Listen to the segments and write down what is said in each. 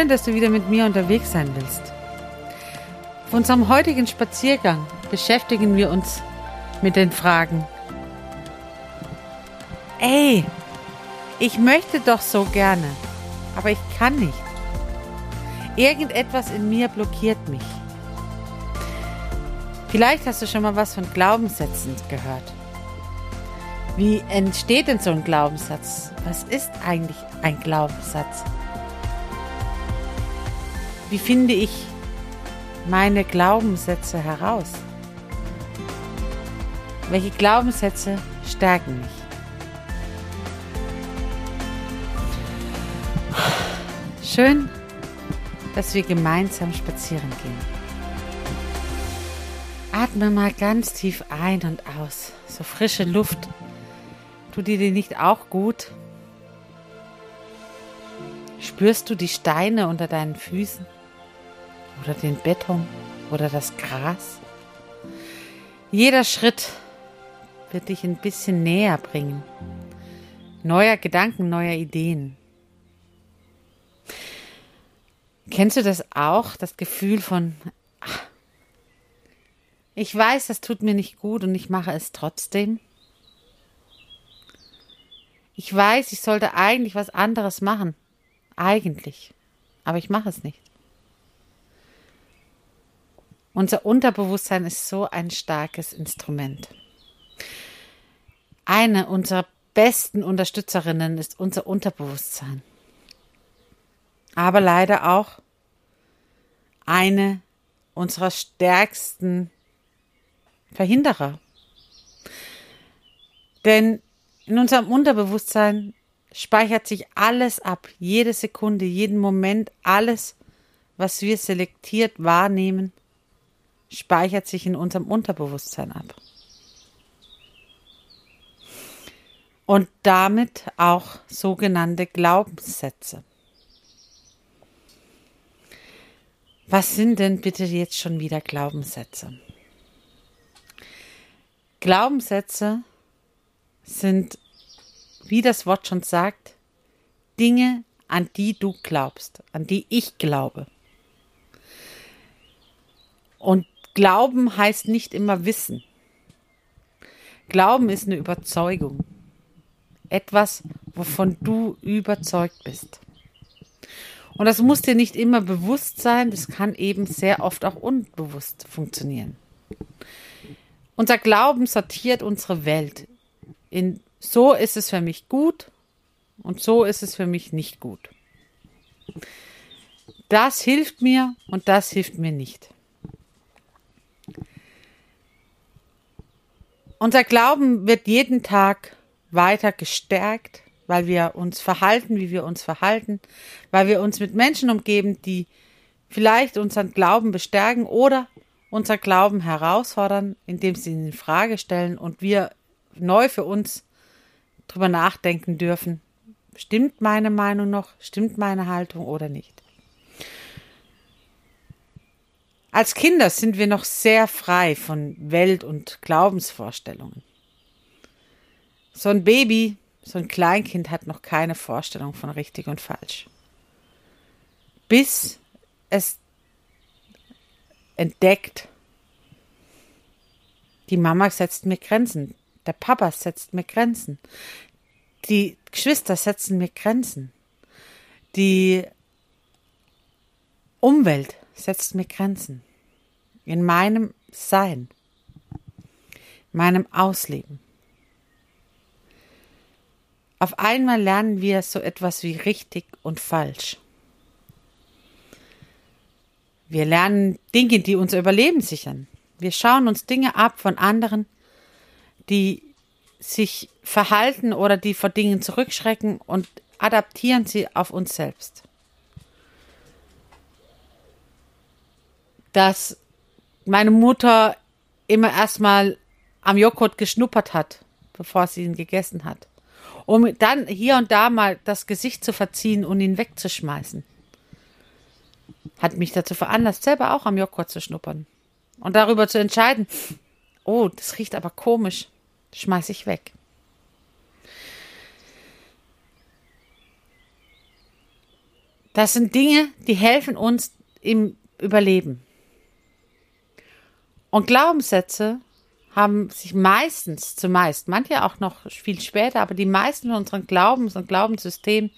Schön, dass du wieder mit mir unterwegs sein willst. Auf unserem heutigen Spaziergang beschäftigen wir uns mit den Fragen. Ey, ich möchte doch so gerne, aber ich kann nicht. Irgendetwas in mir blockiert mich. Vielleicht hast du schon mal was von Glaubenssätzen gehört. Wie entsteht denn so ein Glaubenssatz? Was ist eigentlich ein Glaubenssatz? Wie finde ich meine Glaubenssätze heraus? Welche Glaubenssätze stärken mich? Schön, dass wir gemeinsam spazieren gehen. Atme mal ganz tief ein und aus. So frische Luft. Tut dir die nicht auch gut? Spürst du die Steine unter deinen Füßen? Oder den Beton? Oder das Gras? Jeder Schritt wird dich ein bisschen näher bringen. Neuer Gedanken, neuer Ideen. Kennst du das auch, das Gefühl von, ach, ich weiß, das tut mir nicht gut und ich mache es trotzdem? Ich weiß, ich sollte eigentlich was anderes machen. Eigentlich. Aber ich mache es nicht. Unser Unterbewusstsein ist so ein starkes Instrument. Eine unserer besten Unterstützerinnen ist unser Unterbewusstsein. Aber leider auch eine unserer stärksten Verhinderer. Denn in unserem Unterbewusstsein speichert sich alles ab, jede Sekunde, jeden Moment, alles, was wir selektiert wahrnehmen, speichert sich in unserem Unterbewusstsein ab. Und damit auch sogenannte Glaubenssätze. Was sind denn bitte jetzt schon wieder Glaubenssätze? Glaubenssätze sind, wie das Wort schon sagt, Dinge, an die du glaubst, an die ich glaube. Und Glauben heißt nicht immer Wissen. Glauben ist eine Überzeugung. Etwas, wovon du überzeugt bist. Und das muss dir nicht immer bewusst sein, das kann eben sehr oft auch unbewusst funktionieren. Unser Glauben sortiert unsere Welt in so ist es für mich gut und so ist es für mich nicht gut. Das hilft mir und das hilft mir nicht. Unser Glauben wird jeden Tag weiter gestärkt, weil wir uns verhalten, wie wir uns verhalten, weil wir uns mit Menschen umgeben, die vielleicht unseren Glauben bestärken oder unser Glauben herausfordern, indem sie ihn in Frage stellen und wir neu für uns drüber nachdenken dürfen. Stimmt meine Meinung noch? Stimmt meine Haltung oder nicht? Als Kinder sind wir noch sehr frei von Welt- und Glaubensvorstellungen. So ein Baby, so ein Kleinkind hat noch keine Vorstellung von richtig und falsch. Bis es entdeckt, Die Mama setzt mir Grenzen. Der Papa setzt mir Grenzen. Die Geschwister setzen mir Grenzen. Die Umwelt setzt mir Grenzen. In meinem Sein. Meinem Ausleben. Auf einmal lernen wir so etwas wie richtig und falsch. Wir lernen Dinge, die unser Überleben sichern. Wir schauen uns Dinge ab von anderen, die sich verhalten oder die vor Dingen zurückschrecken und adaptieren sie auf uns selbst. Dass meine Mutter immer erstmal am Joghurt geschnuppert hat, bevor sie ihn gegessen hat um dann hier und da mal das Gesicht zu verziehen und ihn wegzuschmeißen. Hat mich dazu veranlasst, selber auch am Joghurt zu schnuppern. Und darüber zu entscheiden, oh, das riecht aber komisch, schmeiß ich weg. Das sind Dinge, die helfen uns im Überleben. Und Glaubenssätze haben sich meistens, zumeist, manche auch noch viel später, aber die meisten von unseren Glaubens- und Glaubenssystemen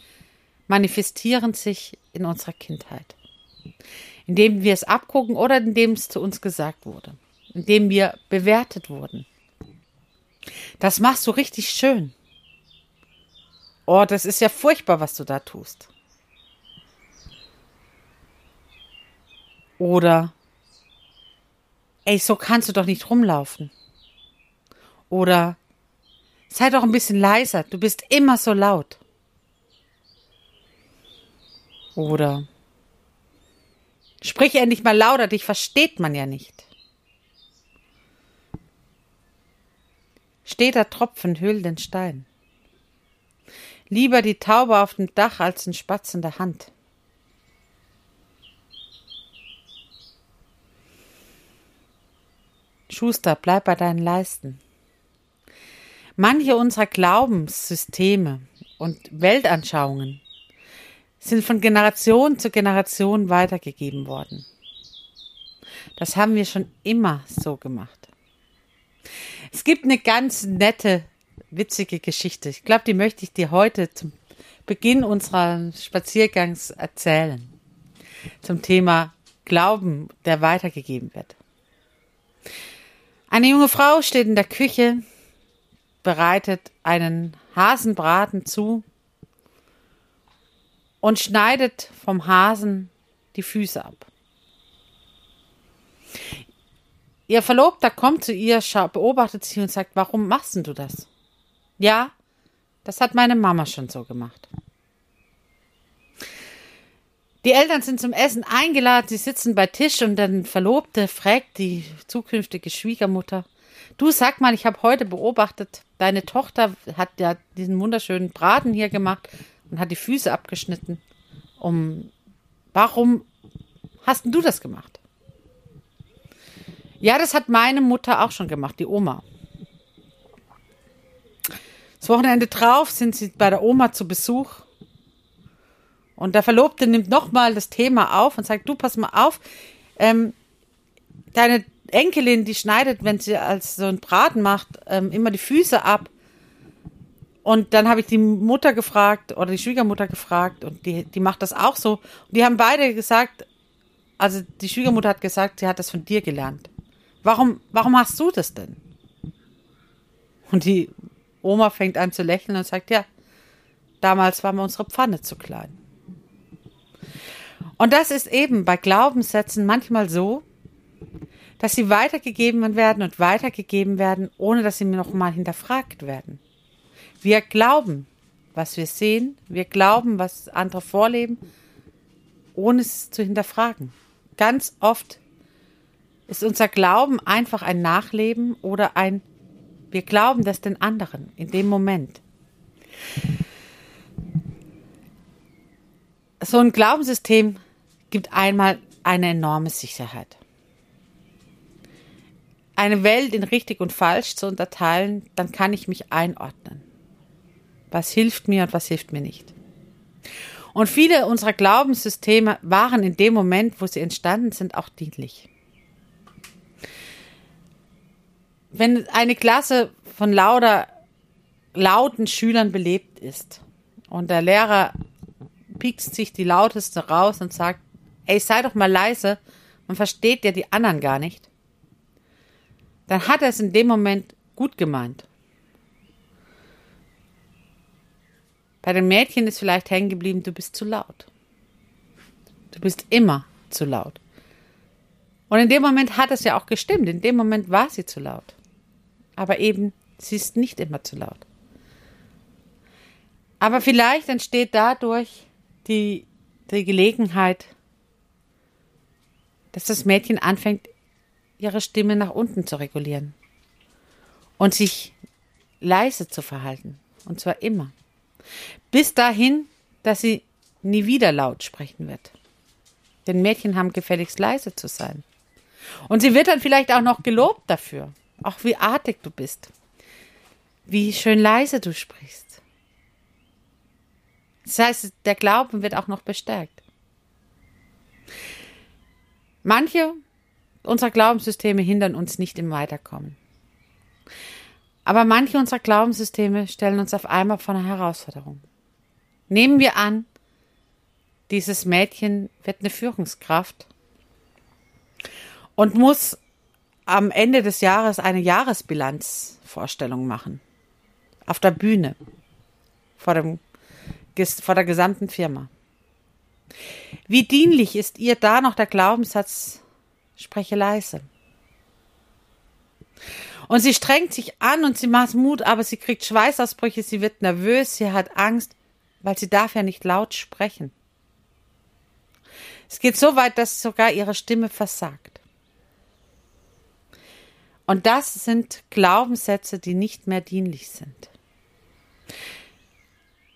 manifestieren sich in unserer Kindheit. Indem wir es abgucken oder indem es zu uns gesagt wurde. Indem wir bewertet wurden. Das machst du richtig schön. Oh, das ist ja furchtbar, was du da tust. Oder, ey, so kannst du doch nicht rumlaufen. Oder sei doch ein bisschen leiser, du bist immer so laut. Oder sprich endlich mal lauter, dich versteht man ja nicht. Steter Tropfen hüllt den Stein. Lieber die Taube auf dem Dach als ein Spatz in der Hand. Schuster, bleib bei deinen Leisten. Manche unserer Glaubenssysteme und Weltanschauungen sind von Generation zu Generation weitergegeben worden. Das haben wir schon immer so gemacht. Es gibt eine ganz nette, witzige Geschichte. Ich glaube, die möchte ich dir heute zum Beginn unseres Spaziergangs erzählen. Zum Thema Glauben, der weitergegeben wird. Eine junge Frau steht in der Küche bereitet einen Hasenbraten zu und schneidet vom Hasen die Füße ab. Ihr Verlobter kommt zu ihr, beobachtet sie und sagt, warum machst du das? Ja, das hat meine Mama schon so gemacht. Die Eltern sind zum Essen eingeladen, sie sitzen bei Tisch und dann Verlobte fragt die zukünftige Schwiegermutter, Du sag mal, ich habe heute beobachtet, deine Tochter hat ja diesen wunderschönen Braten hier gemacht und hat die Füße abgeschnitten. Um warum hast du das gemacht? Ja, das hat meine Mutter auch schon gemacht, die Oma. Das Wochenende drauf sind sie bei der Oma zu Besuch. Und der Verlobte nimmt nochmal das Thema auf und sagt, du pass mal auf, ähm, deine Enkelin, die schneidet, wenn sie als so ein Braten macht, ähm, immer die Füße ab. Und dann habe ich die Mutter gefragt oder die Schwiegermutter gefragt und die, die macht das auch so. Und die haben beide gesagt, also die Schwiegermutter hat gesagt, sie hat das von dir gelernt. Warum, warum machst du das denn? Und die Oma fängt an zu lächeln und sagt, ja, damals war mir unsere Pfanne zu klein. Und das ist eben bei Glaubenssätzen manchmal so, dass sie weitergegeben werden und weitergegeben werden, ohne dass sie mir noch mal hinterfragt werden. Wir glauben, was wir sehen, wir glauben, was andere vorleben, ohne es zu hinterfragen. Ganz oft ist unser Glauben einfach ein Nachleben oder ein wir glauben das den anderen in dem Moment. So ein Glaubenssystem gibt einmal eine enorme Sicherheit eine Welt in richtig und falsch zu unterteilen, dann kann ich mich einordnen. Was hilft mir und was hilft mir nicht. Und viele unserer Glaubenssysteme waren in dem Moment, wo sie entstanden sind, auch dienlich. wenn eine Klasse von lauter, lauten Schülern belebt ist und der Lehrer piekst sich die lauteste raus und sagt, ey, sei doch mal leise, man versteht ja die anderen gar nicht, dann hat er es in dem Moment gut gemeint. Bei den Mädchen ist vielleicht hängen geblieben, du bist zu laut. Du bist immer zu laut. Und in dem Moment hat es ja auch gestimmt. In dem Moment war sie zu laut. Aber eben, sie ist nicht immer zu laut. Aber vielleicht entsteht dadurch die, die Gelegenheit, dass das Mädchen anfängt, ihre Stimme nach unten zu regulieren und sich leise zu verhalten. Und zwar immer. Bis dahin, dass sie nie wieder laut sprechen wird. Denn Mädchen haben gefälligst leise zu sein. Und sie wird dann vielleicht auch noch gelobt dafür. Auch wie artig du bist. Wie schön leise du sprichst. Das heißt, der Glauben wird auch noch bestärkt. Manche unserer Glaubenssysteme hindern uns nicht im Weiterkommen. Aber manche unserer Glaubenssysteme stellen uns auf einmal vor eine Herausforderung. Nehmen wir an, dieses Mädchen wird eine Führungskraft und muss am Ende des Jahres eine Jahresbilanzvorstellung machen. Auf der Bühne. Vor, dem, vor der gesamten Firma. Wie dienlich ist ihr da noch der Glaubenssatz, spreche leise. Und sie strengt sich an und sie macht Mut, aber sie kriegt Schweißausbrüche, sie wird nervös, sie hat Angst, weil sie darf ja nicht laut sprechen. Es geht so weit, dass sogar ihre Stimme versagt. Und das sind Glaubenssätze, die nicht mehr dienlich sind.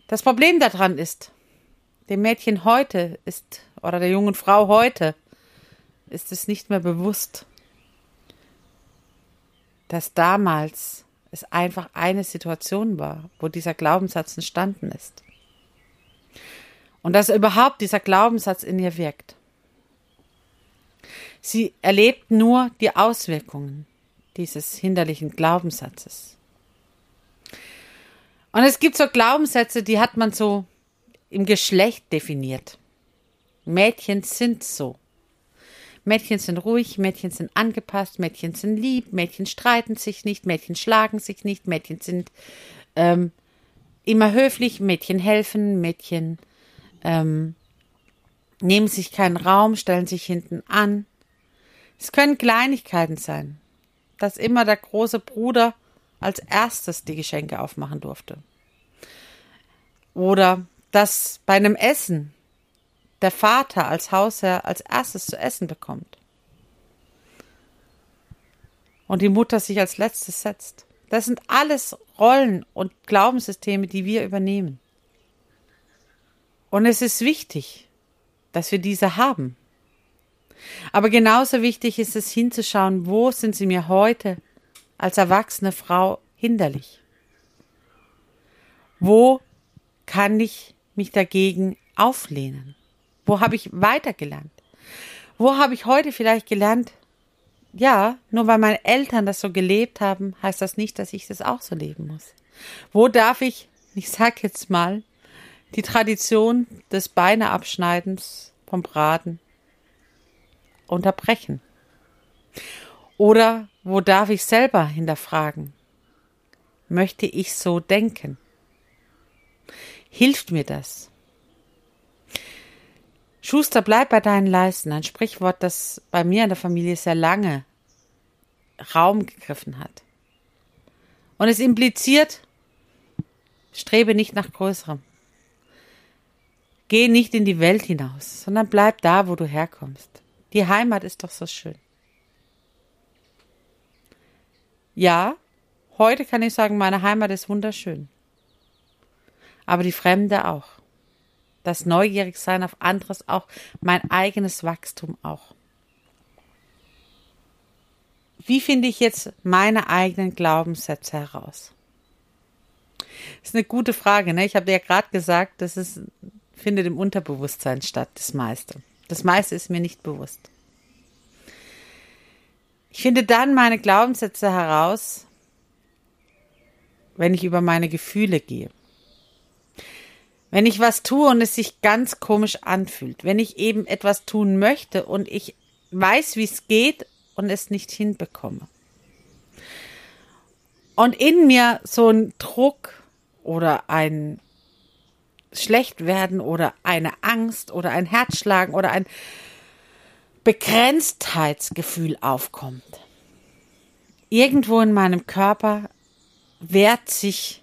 Das Problem daran ist, dem Mädchen heute ist, oder der jungen Frau heute, ist es nicht mehr bewusst, dass damals es einfach eine Situation war, wo dieser Glaubenssatz entstanden ist. Und dass überhaupt dieser Glaubenssatz in ihr wirkt. Sie erlebt nur die Auswirkungen dieses hinderlichen Glaubenssatzes. Und es gibt so Glaubenssätze, die hat man so im Geschlecht definiert. Mädchen sind so. Mädchen sind ruhig, Mädchen sind angepasst, Mädchen sind lieb, Mädchen streiten sich nicht, Mädchen schlagen sich nicht, Mädchen sind ähm, immer höflich, Mädchen helfen, Mädchen ähm, nehmen sich keinen Raum, stellen sich hinten an. Es können Kleinigkeiten sein, dass immer der große Bruder als erstes die Geschenke aufmachen durfte. Oder dass bei einem Essen der Vater als Hausherr als erstes zu essen bekommt. Und die Mutter sich als letztes setzt. Das sind alles Rollen und Glaubenssysteme, die wir übernehmen. Und es ist wichtig, dass wir diese haben. Aber genauso wichtig ist es hinzuschauen, wo sind sie mir heute als erwachsene Frau hinderlich? Wo kann ich mich dagegen auflehnen? Wo habe ich weitergelernt? Wo habe ich heute vielleicht gelernt? Ja, nur weil meine Eltern das so gelebt haben, heißt das nicht, dass ich das auch so leben muss. Wo darf ich, ich sag jetzt mal, die Tradition des Beineabschneidens vom Braten unterbrechen? Oder wo darf ich selber hinterfragen? Möchte ich so denken? Hilft mir das? Schuster, bleib bei deinen Leisten. Ein Sprichwort, das bei mir in der Familie sehr lange Raum gegriffen hat. Und es impliziert, strebe nicht nach Größerem. Geh nicht in die Welt hinaus, sondern bleib da, wo du herkommst. Die Heimat ist doch so schön. Ja, heute kann ich sagen, meine Heimat ist wunderschön. Aber die Fremde auch das Neugierigsein auf anderes auch, mein eigenes Wachstum auch. Wie finde ich jetzt meine eigenen Glaubenssätze heraus? Das ist eine gute Frage. Ne? Ich habe ja gerade gesagt, das ist, findet im Unterbewusstsein statt, das meiste. Das meiste ist mir nicht bewusst. Ich finde dann meine Glaubenssätze heraus, wenn ich über meine Gefühle gehe. Wenn ich was tue und es sich ganz komisch anfühlt. Wenn ich eben etwas tun möchte und ich weiß, wie es geht und es nicht hinbekomme. Und in mir so ein Druck oder ein Schlechtwerden oder eine Angst oder ein Herzschlagen oder ein Begrenztheitsgefühl aufkommt. Irgendwo in meinem Körper wehrt sich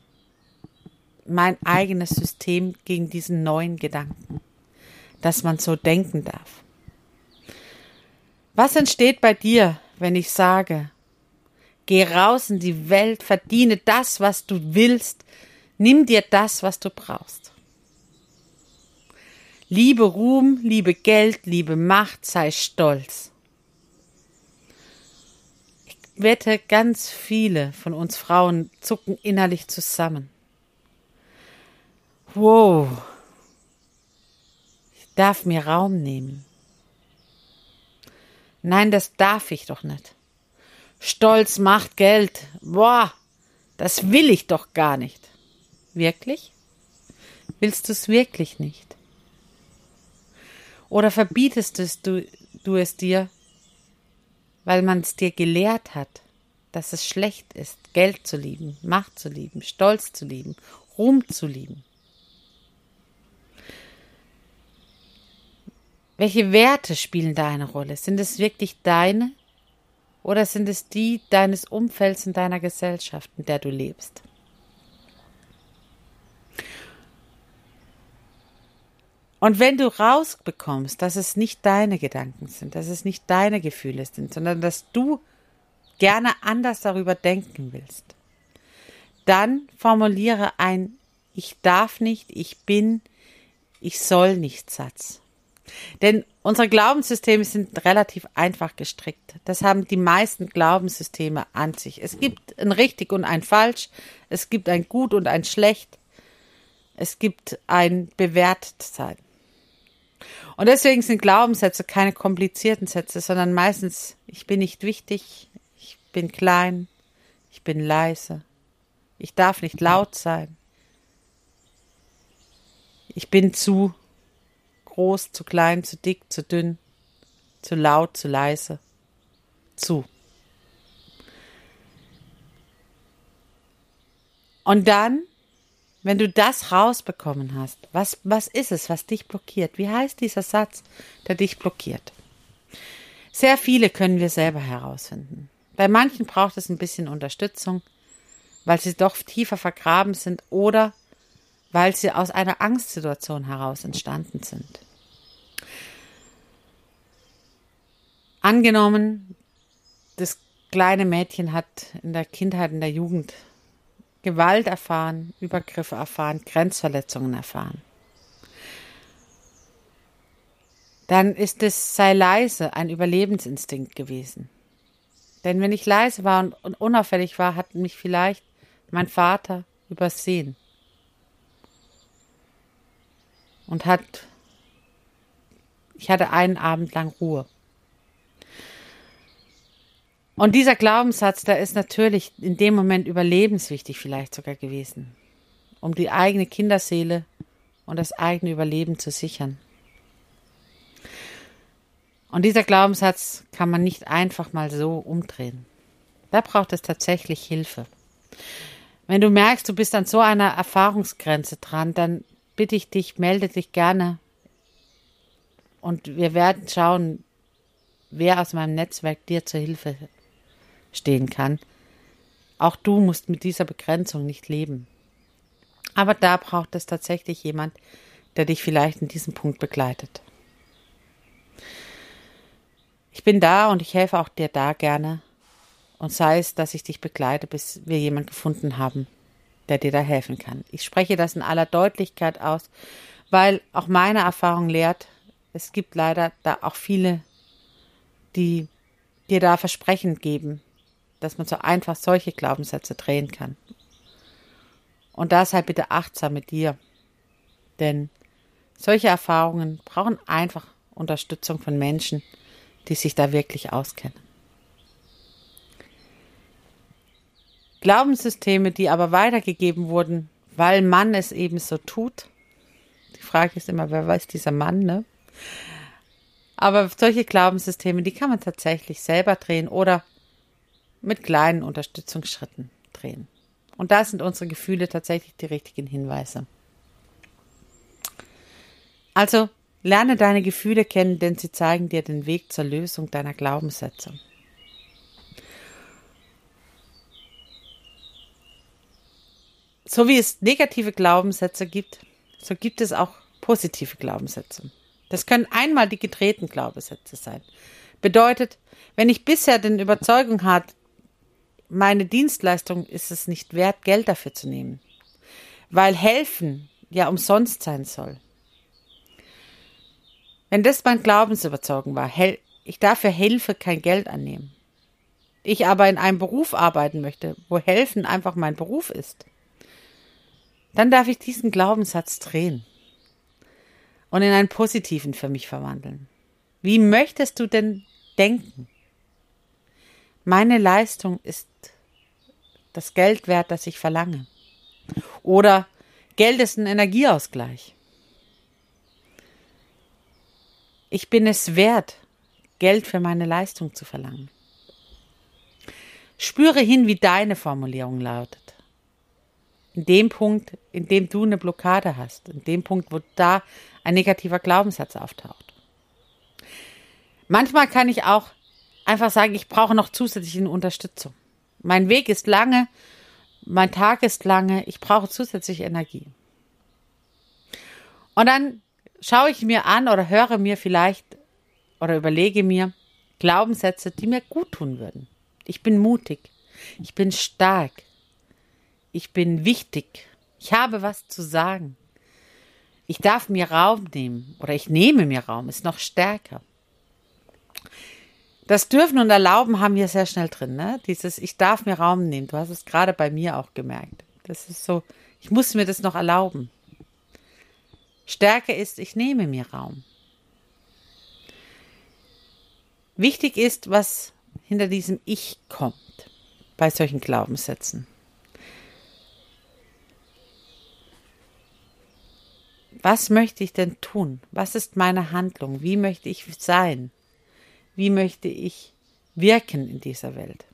mein eigenes System gegen diesen neuen Gedanken, dass man so denken darf. Was entsteht bei dir, wenn ich sage, geh raus in die Welt, verdiene das, was du willst, nimm dir das, was du brauchst. Liebe Ruhm, liebe Geld, liebe Macht, sei stolz. Ich wette, ganz viele von uns Frauen zucken innerlich zusammen. Wow. Ich darf mir Raum nehmen. Nein, das darf ich doch nicht. Stolz macht Geld. Boah, das will ich doch gar nicht. Wirklich? Willst du es wirklich nicht? Oder verbietest es du, du es dir, weil man es dir gelehrt hat, dass es schlecht ist, Geld zu lieben, Macht zu lieben, Stolz zu lieben, Ruhm zu lieben? Welche Werte spielen da eine Rolle? Sind es wirklich deine oder sind es die deines Umfelds und deiner Gesellschaft, in der du lebst? Und wenn du rausbekommst, dass es nicht deine Gedanken sind, dass es nicht deine Gefühle sind, sondern dass du gerne anders darüber denken willst, dann formuliere ein Ich darf nicht, ich bin, ich soll nicht Satz. Denn unsere Glaubenssysteme sind relativ einfach gestrickt. Das haben die meisten Glaubenssysteme an sich. Es gibt ein richtig und ein falsch, es gibt ein gut und ein schlecht, es gibt ein Bewertetsein. Und deswegen sind Glaubenssätze keine komplizierten Sätze, sondern meistens, ich bin nicht wichtig, ich bin klein, ich bin leise, ich darf nicht laut sein, ich bin zu groß, zu klein, zu dick, zu dünn, zu laut, zu leise, zu. Und dann wenn du das rausbekommen hast, was, was ist es, was dich blockiert? Wie heißt dieser Satz, der dich blockiert? Sehr viele können wir selber herausfinden. Bei manchen braucht es ein bisschen Unterstützung, weil sie doch tiefer vergraben sind oder weil sie aus einer Angstsituation heraus entstanden sind. Angenommen, das kleine Mädchen hat in der Kindheit, in der Jugend Gewalt erfahren, Übergriffe erfahren, Grenzverletzungen erfahren. Dann ist es sei leise ein Überlebensinstinkt gewesen. Denn wenn ich leise war und unauffällig war, hat mich vielleicht mein Vater übersehen und hat, ich hatte einen Abend lang Ruhe. Und dieser Glaubenssatz, der ist natürlich in dem Moment überlebenswichtig vielleicht sogar gewesen, um die eigene Kinderseele und das eigene Überleben zu sichern. Und dieser Glaubenssatz kann man nicht einfach mal so umdrehen. Da braucht es tatsächlich Hilfe. Wenn du merkst, du bist an so einer Erfahrungsgrenze dran, dann bitte ich dich, melde dich gerne. Und wir werden schauen, wer aus meinem Netzwerk dir zur Hilfe stehen kann. Auch du musst mit dieser Begrenzung nicht leben. Aber da braucht es tatsächlich jemand, der dich vielleicht in diesem Punkt begleitet. Ich bin da und ich helfe auch dir da gerne. Und sei es, dass ich dich begleite, bis wir jemand gefunden haben, der dir da helfen kann. Ich spreche das in aller Deutlichkeit aus, weil auch meine Erfahrung lehrt, es gibt leider da auch viele, die dir da Versprechen geben, dass man so einfach solche Glaubenssätze drehen kann. Und da sei bitte achtsam mit dir. Denn solche Erfahrungen brauchen einfach Unterstützung von Menschen, die sich da wirklich auskennen. Glaubenssysteme, die aber weitergegeben wurden, weil man es eben so tut. Die Frage ist immer, wer weiß dieser Mann, ne? Aber solche Glaubenssysteme, die kann man tatsächlich selber drehen oder mit kleinen Unterstützungsschritten drehen. Und da sind unsere Gefühle tatsächlich die richtigen Hinweise. Also lerne deine Gefühle kennen, denn sie zeigen dir den Weg zur Lösung deiner Glaubenssätze. So wie es negative Glaubenssätze gibt, so gibt es auch positive Glaubenssätze. Das können einmal die gedrehten Glaubenssätze sein. Bedeutet, wenn ich bisher den Überzeugung hatte, meine Dienstleistung ist es nicht wert, Geld dafür zu nehmen, weil helfen ja umsonst sein soll. Wenn das mein Glaubensüberzeugung war, ich darf für Hilfe kein Geld annehmen, ich aber in einem Beruf arbeiten möchte, wo helfen einfach mein Beruf ist, dann darf ich diesen Glaubenssatz drehen und in einen positiven für mich verwandeln. Wie möchtest du denn denken? Meine Leistung ist das Geld wert, das ich verlange. Oder Geld ist ein Energieausgleich. Ich bin es wert, Geld für meine Leistung zu verlangen. Spüre hin, wie deine Formulierung lautet in dem Punkt, in dem du eine Blockade hast, in dem Punkt, wo da ein negativer Glaubenssatz auftaucht. Manchmal kann ich auch einfach sagen, ich brauche noch zusätzliche Unterstützung. Mein Weg ist lange, mein Tag ist lange, ich brauche zusätzliche Energie. Und dann schaue ich mir an oder höre mir vielleicht oder überlege mir Glaubenssätze, die mir gut tun würden. Ich bin mutig, ich bin stark, ich bin wichtig. Ich habe was zu sagen. Ich darf mir Raum nehmen oder ich nehme mir Raum, ist noch stärker. Das Dürfen und Erlauben haben wir sehr schnell drin, ne? Dieses Ich darf mir Raum nehmen. Du hast es gerade bei mir auch gemerkt. Das ist so, ich muss mir das noch erlauben. Stärke ist, ich nehme mir Raum. Wichtig ist, was hinter diesem Ich kommt bei solchen Glaubenssätzen. Was möchte ich denn tun? Was ist meine Handlung? Wie möchte ich sein? Wie möchte ich wirken in dieser Welt?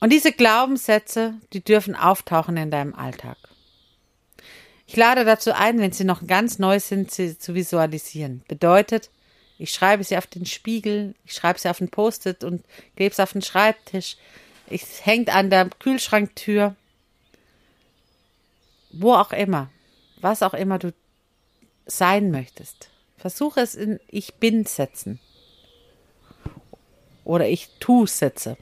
Und diese Glaubenssätze, die dürfen auftauchen in deinem Alltag. Ich lade dazu ein, wenn sie noch ganz neu sind, sie zu visualisieren. Bedeutet, ich schreibe sie auf den Spiegel, ich schreibe sie auf den Post-it und klebe sie auf den Schreibtisch. Es hängt an der Kühlschranktür wo auch immer, was auch immer du sein möchtest. Versuche es in Ich bin setzen. Oder ich tu setze.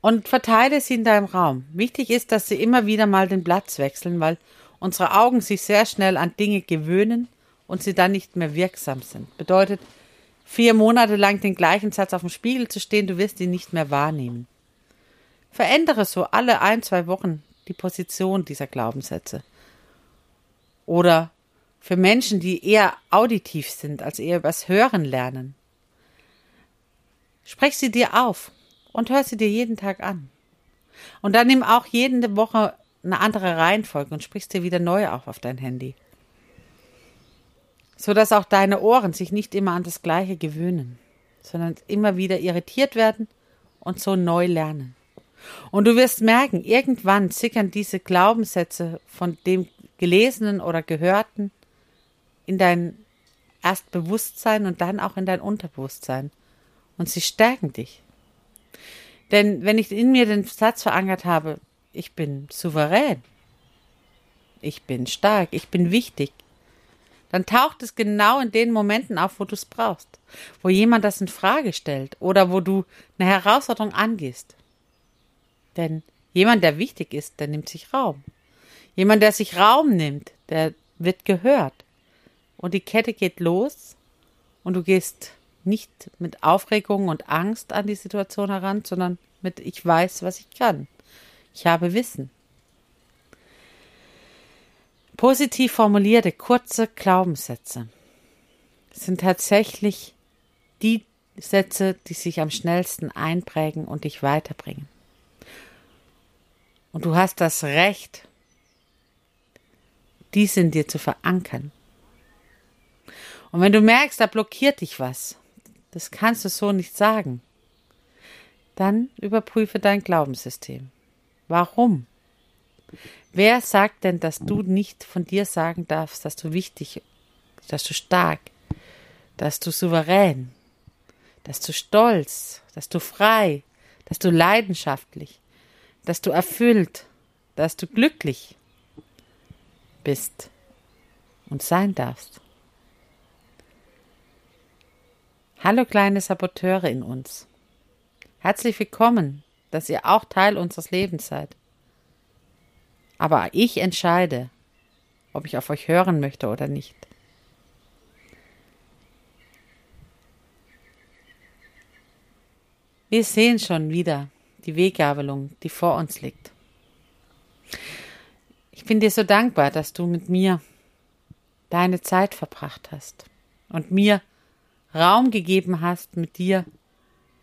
Und verteile sie in deinem Raum. Wichtig ist, dass sie immer wieder mal den Platz wechseln, weil unsere Augen sich sehr schnell an Dinge gewöhnen und sie dann nicht mehr wirksam sind. Bedeutet, vier Monate lang den gleichen Satz auf dem Spiegel zu stehen, du wirst ihn nicht mehr wahrnehmen. Verändere so alle ein, zwei Wochen die Position dieser Glaubenssätze. Oder für Menschen, die eher auditiv sind, also eher übers Hören lernen. Sprech sie dir auf und hör sie dir jeden Tag an. Und dann nimm auch jede Woche eine andere Reihenfolge und sprichst dir wieder neu auf auf dein Handy. So dass auch deine Ohren sich nicht immer an das Gleiche gewöhnen, sondern immer wieder irritiert werden und so neu lernen. Und du wirst merken, irgendwann sickern diese Glaubenssätze von dem Gelesenen oder Gehörten in dein Erstbewusstsein und dann auch in dein Unterbewusstsein. Und sie stärken dich. Denn wenn ich in mir den Satz verankert habe, ich bin souverän, ich bin stark, ich bin wichtig, dann taucht es genau in den Momenten auf, wo du es brauchst, wo jemand das in Frage stellt oder wo du eine Herausforderung angehst. Denn jemand, der wichtig ist, der nimmt sich Raum. Jemand, der sich Raum nimmt, der wird gehört. Und die Kette geht los und du gehst nicht mit Aufregung und Angst an die Situation heran, sondern mit ich weiß, was ich kann. Ich habe Wissen. Positiv formulierte kurze Glaubenssätze sind tatsächlich die Sätze, die sich am schnellsten einprägen und dich weiterbringen. Und du hast das Recht, dies in dir zu verankern. Und wenn du merkst, da blockiert dich was, das kannst du so nicht sagen, dann überprüfe dein Glaubenssystem. Warum? Wer sagt denn, dass du nicht von dir sagen darfst, dass du wichtig, dass du stark, dass du souverän, dass du stolz, dass du frei, dass du leidenschaftlich, dass du erfüllt, dass du glücklich bist und sein darfst. Hallo kleine Saboteure in uns. Herzlich willkommen, dass ihr auch Teil unseres Lebens seid. Aber ich entscheide, ob ich auf euch hören möchte oder nicht. Wir sehen schon wieder die Weggabelung, die vor uns liegt. Ich bin dir so dankbar, dass du mit mir deine Zeit verbracht hast und mir Raum gegeben hast, mit dir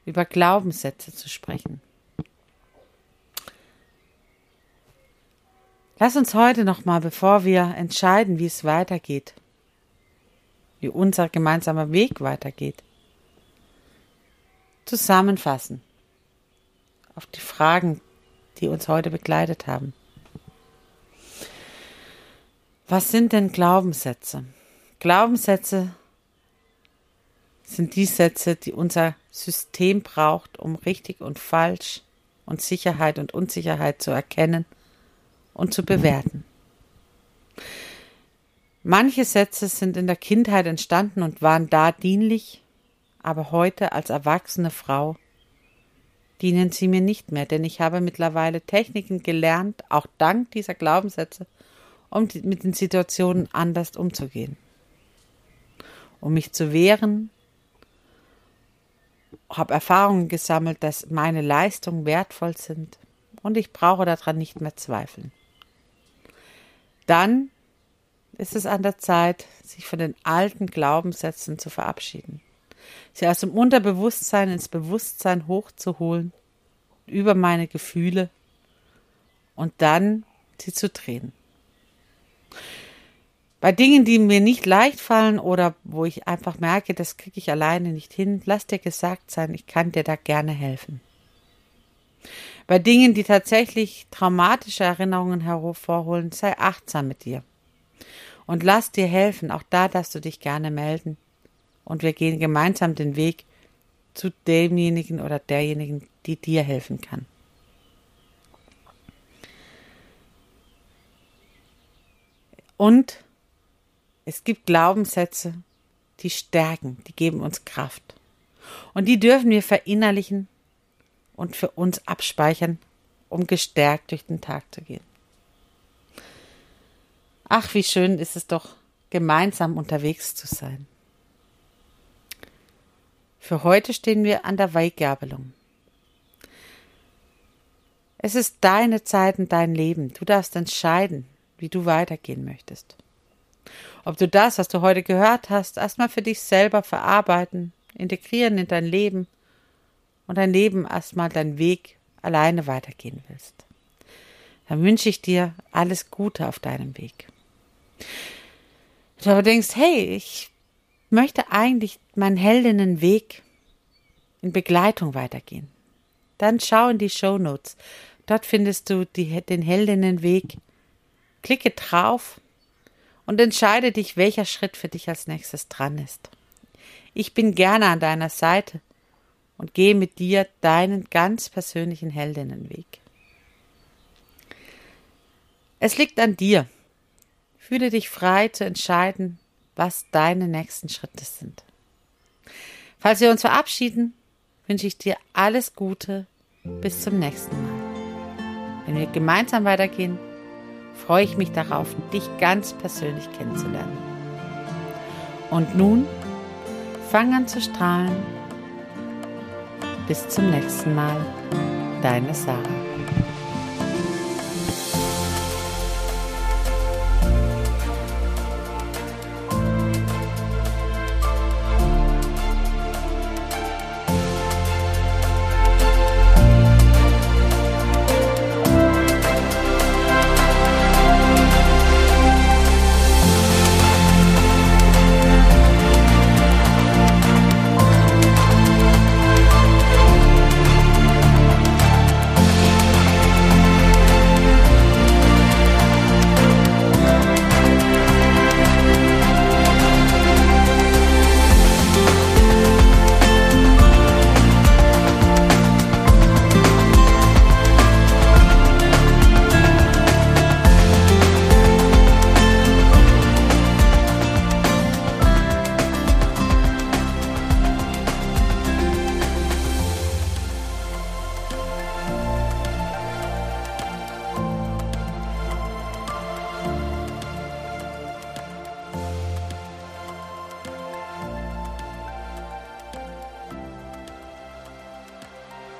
über Glaubenssätze zu sprechen. Lass uns heute nochmal, bevor wir entscheiden, wie es weitergeht, wie unser gemeinsamer Weg weitergeht, zusammenfassen auf die Fragen, die uns heute begleitet haben. Was sind denn Glaubenssätze? Glaubenssätze sind die Sätze, die unser System braucht, um richtig und falsch und Sicherheit und Unsicherheit zu erkennen und zu bewerten. Manche Sätze sind in der Kindheit entstanden und waren da dienlich, aber heute als erwachsene Frau dienen sie mir nicht mehr, denn ich habe mittlerweile Techniken gelernt, auch dank dieser Glaubenssätze, um mit den Situationen anders umzugehen. Um mich zu wehren, habe Erfahrungen gesammelt, dass meine Leistungen wertvoll sind und ich brauche daran nicht mehr zweifeln. Dann ist es an der Zeit, sich von den alten Glaubenssätzen zu verabschieden, sie aus dem Unterbewusstsein ins Bewusstsein hochzuholen, über meine Gefühle und dann sie zu drehen. Bei Dingen, die mir nicht leicht fallen oder wo ich einfach merke, das kriege ich alleine nicht hin, lass dir gesagt sein, ich kann dir da gerne helfen. Bei Dingen, die tatsächlich traumatische Erinnerungen hervorholen, sei achtsam mit dir. Und lass dir helfen, auch da darfst du dich gerne melden. Und wir gehen gemeinsam den Weg zu demjenigen oder derjenigen, die dir helfen kann. Und es gibt Glaubenssätze, die stärken, die geben uns Kraft. Und die dürfen wir verinnerlichen und für uns abspeichern, um gestärkt durch den Tag zu gehen. Ach, wie schön ist es doch, gemeinsam unterwegs zu sein. Für heute stehen wir an der Weggabelung. Es ist deine Zeit und dein Leben. Du darfst entscheiden, wie du weitergehen möchtest. Ob du das, was du heute gehört hast, erstmal für dich selber verarbeiten, integrieren in dein Leben und dein Leben erstmal deinen Weg alleine weitergehen willst. Dann wünsche ich dir alles Gute auf deinem Weg. Du aber denkst, hey, ich möchte eigentlich meinen Heldinnenweg in Begleitung weitergehen. Dann schau in die Show Notes. Dort findest du die, den Heldinnenweg. Klicke drauf und entscheide dich, welcher Schritt für dich als nächstes dran ist. Ich bin gerne an deiner Seite und gehe mit dir deinen ganz persönlichen Heldinnenweg. Es liegt an dir. Fühle dich frei zu entscheiden, was deine nächsten Schritte sind. Falls wir uns verabschieden, wünsche ich dir alles Gute. Bis zum nächsten Mal. Wenn wir gemeinsam weitergehen, freue ich mich darauf, dich ganz persönlich kennenzulernen. Und nun fang an zu strahlen. Bis zum nächsten Mal, deine Sarah.